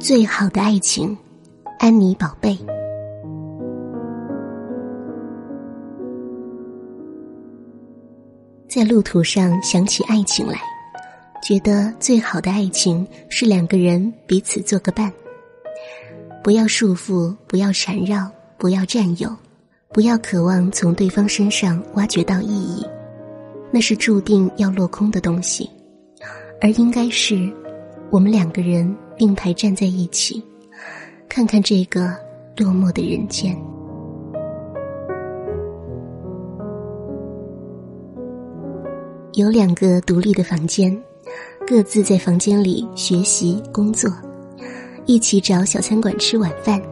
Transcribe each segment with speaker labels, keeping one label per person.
Speaker 1: 最好的爱情，安妮宝贝。在路途上想起爱情来，觉得最好的爱情是两个人彼此做个伴，不要束缚，不要缠绕，不要占有，不要渴望从对方身上挖掘到意义，那是注定要落空的东西，而应该是我们两个人。并排站在一起，看看这个落寞的人间。有两个独立的房间，各自在房间里学习工作，一起找小餐馆吃晚饭，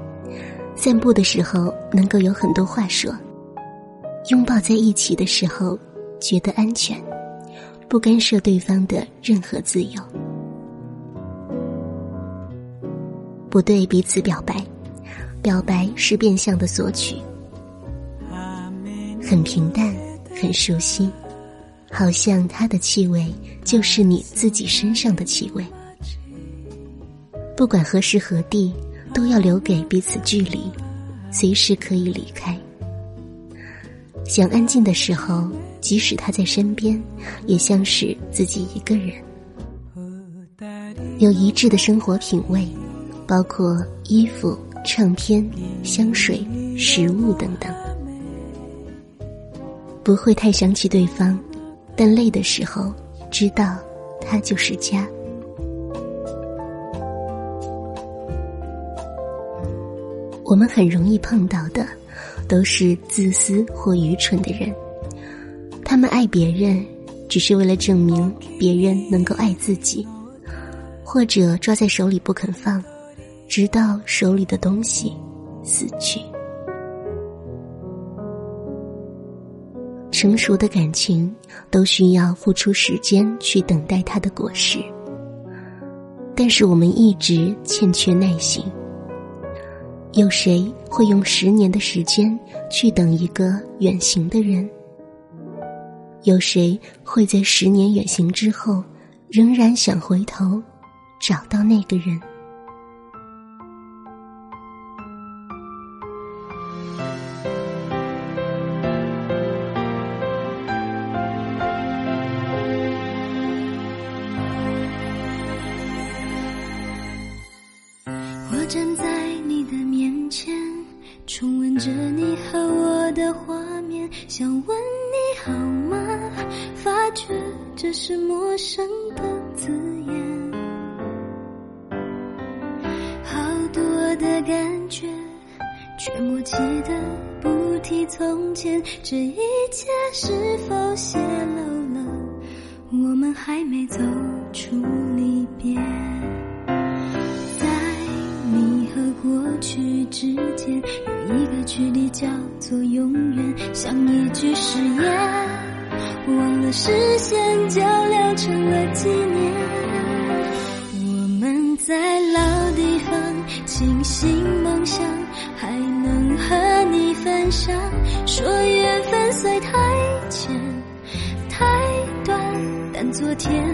Speaker 1: 散步的时候能够有很多话说，拥抱在一起的时候觉得安全，不干涉对方的任何自由。不对彼此表白，表白是变相的索取。很平淡，很熟悉，好像他的气味就是你自己身上的气味。不管何时何地，都要留给彼此距离，随时可以离开。想安静的时候，即使他在身边，也像是自己一个人。有一致的生活品味。包括衣服、唱片、香水、食物等等，不会太想起对方，但累的时候知道他就是家。我们很容易碰到的，都是自私或愚蠢的人，他们爱别人，只是为了证明别人能够爱自己，或者抓在手里不肯放。直到手里的东西死去。成熟的感情都需要付出时间去等待它的果实，但是我们一直欠缺耐心。有谁会用十年的时间去等一个远行的人？有谁会在十年远行之后，仍然想回头找到那个人？
Speaker 2: 我站在这是陌生的字眼，好多的感觉，却默契的不提从前，这一切是否泄露了？我们还没走出离别。在你和过去之间有一个距离叫做永远，像一句誓言，忘了时间就留成了纪念。我们在老地方清醒梦想，还能和你分享。说缘分虽太浅太短，但昨天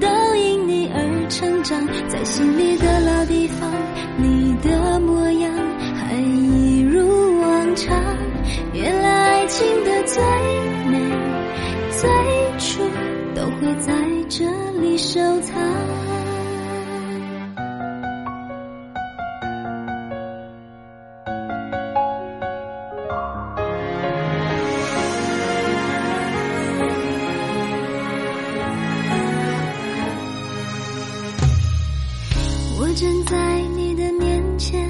Speaker 2: 都因你而成长，在心里的老地方。你的模样你收藏。我站在你的面前，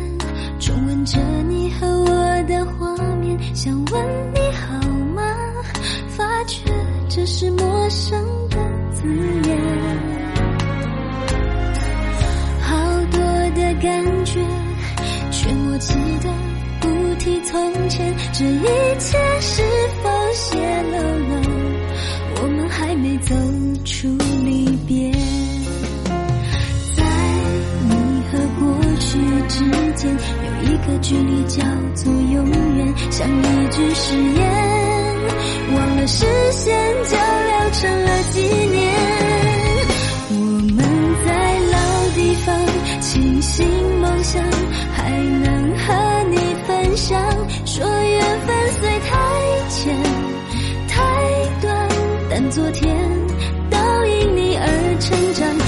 Speaker 2: 重温着你和我的画面，想问你好吗？发觉这是的不提从前，这一切是否泄露了？我们还没走出离别，在你和过去之间，有一个距离叫做永远。像一句誓言，忘了实现，就留成了纪念。我们在老地方，庆幸梦想还能。但昨天都因你而成长，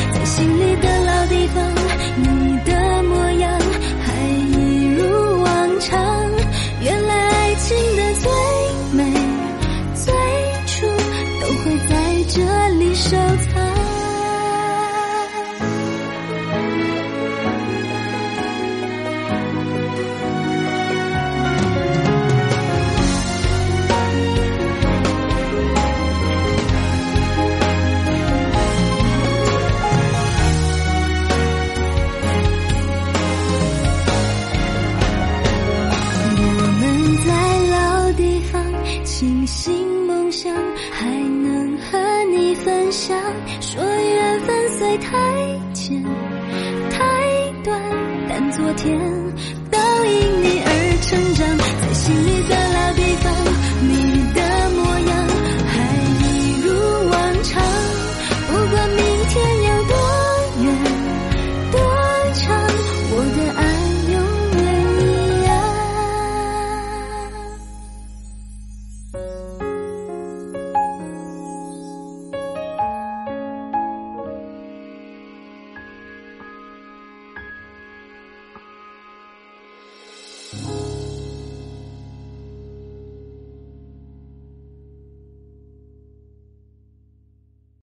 Speaker 2: 方清醒梦想，还能和你分享。说缘分虽太浅太短，但昨天。